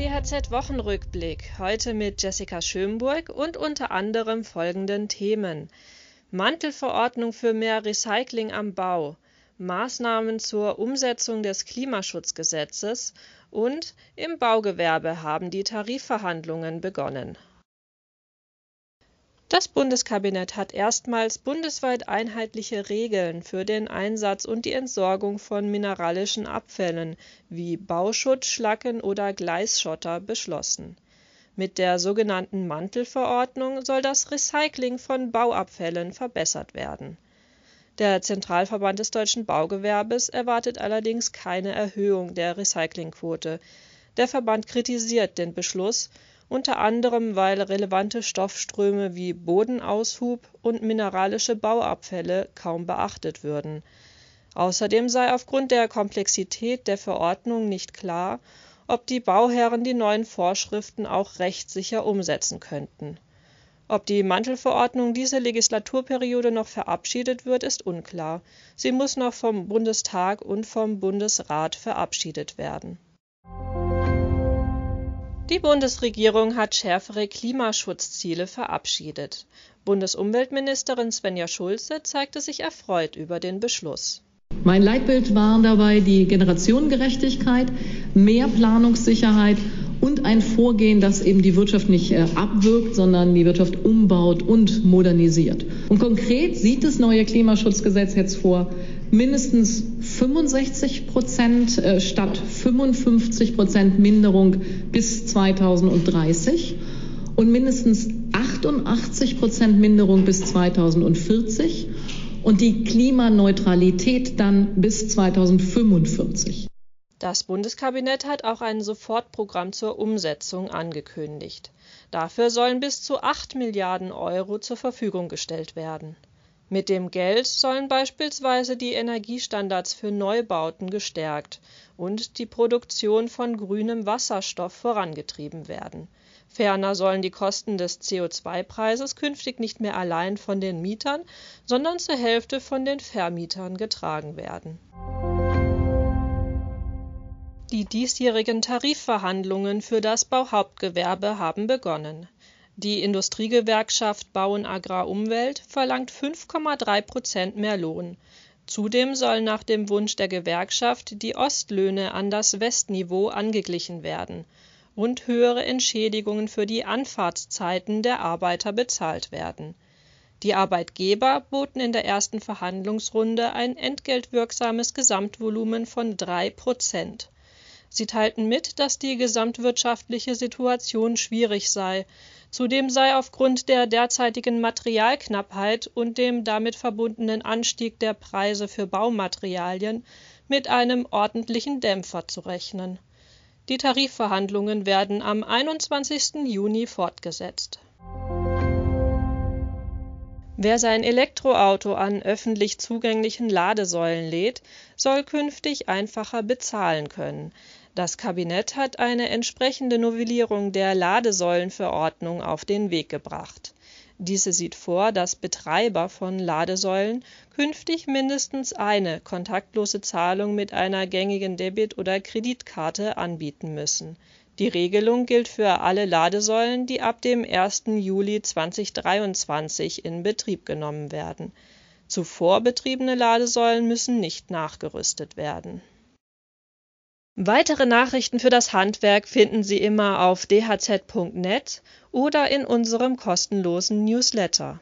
DHZ Wochenrückblick. Heute mit Jessica Schönburg und unter anderem folgenden Themen: Mantelverordnung für mehr Recycling am Bau, Maßnahmen zur Umsetzung des Klimaschutzgesetzes und im Baugewerbe haben die Tarifverhandlungen begonnen. Das Bundeskabinett hat erstmals bundesweit einheitliche Regeln für den Einsatz und die Entsorgung von mineralischen Abfällen wie Bauschutt, Schlacken oder Gleisschotter beschlossen. Mit der sogenannten Mantelverordnung soll das Recycling von Bauabfällen verbessert werden. Der Zentralverband des deutschen Baugewerbes erwartet allerdings keine Erhöhung der Recyclingquote. Der Verband kritisiert den Beschluss unter anderem weil relevante Stoffströme wie Bodenaushub und mineralische Bauabfälle kaum beachtet würden. Außerdem sei aufgrund der Komplexität der Verordnung nicht klar, ob die Bauherren die neuen Vorschriften auch rechtssicher umsetzen könnten. Ob die Mantelverordnung diese Legislaturperiode noch verabschiedet wird, ist unklar. Sie muss noch vom Bundestag und vom Bundesrat verabschiedet werden die Bundesregierung hat schärfere Klimaschutzziele verabschiedet. Bundesumweltministerin Svenja Schulze zeigte sich erfreut über den Beschluss. Mein Leitbild waren dabei die Generationengerechtigkeit, mehr Planungssicherheit und ein Vorgehen, das eben die Wirtschaft nicht äh, abwirkt, sondern die Wirtschaft umbaut und modernisiert. Und konkret sieht das neue Klimaschutzgesetz jetzt vor, mindestens 65 Prozent äh, statt 55 Prozent Minderung bis 2030 und mindestens 88 Prozent Minderung bis 2040 und die Klimaneutralität dann bis 2045. Das Bundeskabinett hat auch ein Sofortprogramm zur Umsetzung angekündigt. Dafür sollen bis zu 8 Milliarden Euro zur Verfügung gestellt werden. Mit dem Geld sollen beispielsweise die Energiestandards für Neubauten gestärkt und die Produktion von grünem Wasserstoff vorangetrieben werden. Ferner sollen die Kosten des CO2-Preises künftig nicht mehr allein von den Mietern, sondern zur Hälfte von den Vermietern getragen werden die diesjährigen Tarifverhandlungen für das Bauhauptgewerbe haben begonnen. Die Industriegewerkschaft Bau und Agrar Umwelt verlangt 5,3 Prozent mehr Lohn. Zudem sollen nach dem Wunsch der Gewerkschaft die Ostlöhne an das Westniveau angeglichen werden und höhere Entschädigungen für die Anfahrtszeiten der Arbeiter bezahlt werden. Die Arbeitgeber boten in der ersten Verhandlungsrunde ein entgeltwirksames Gesamtvolumen von drei Prozent. Sie teilten mit, dass die gesamtwirtschaftliche Situation schwierig sei. Zudem sei aufgrund der derzeitigen Materialknappheit und dem damit verbundenen Anstieg der Preise für Baumaterialien mit einem ordentlichen Dämpfer zu rechnen. Die Tarifverhandlungen werden am 21. Juni fortgesetzt. Wer sein Elektroauto an öffentlich zugänglichen Ladesäulen lädt, soll künftig einfacher bezahlen können. Das Kabinett hat eine entsprechende Novellierung der Ladesäulenverordnung auf den Weg gebracht. Diese sieht vor, dass Betreiber von Ladesäulen künftig mindestens eine kontaktlose Zahlung mit einer gängigen Debit- oder Kreditkarte anbieten müssen die Regelung gilt für alle Ladesäulen, die ab dem 1. Juli 2023 in Betrieb genommen werden. Zuvor betriebene Ladesäulen müssen nicht nachgerüstet werden. Weitere Nachrichten für das Handwerk finden Sie immer auf dhz.net oder in unserem kostenlosen Newsletter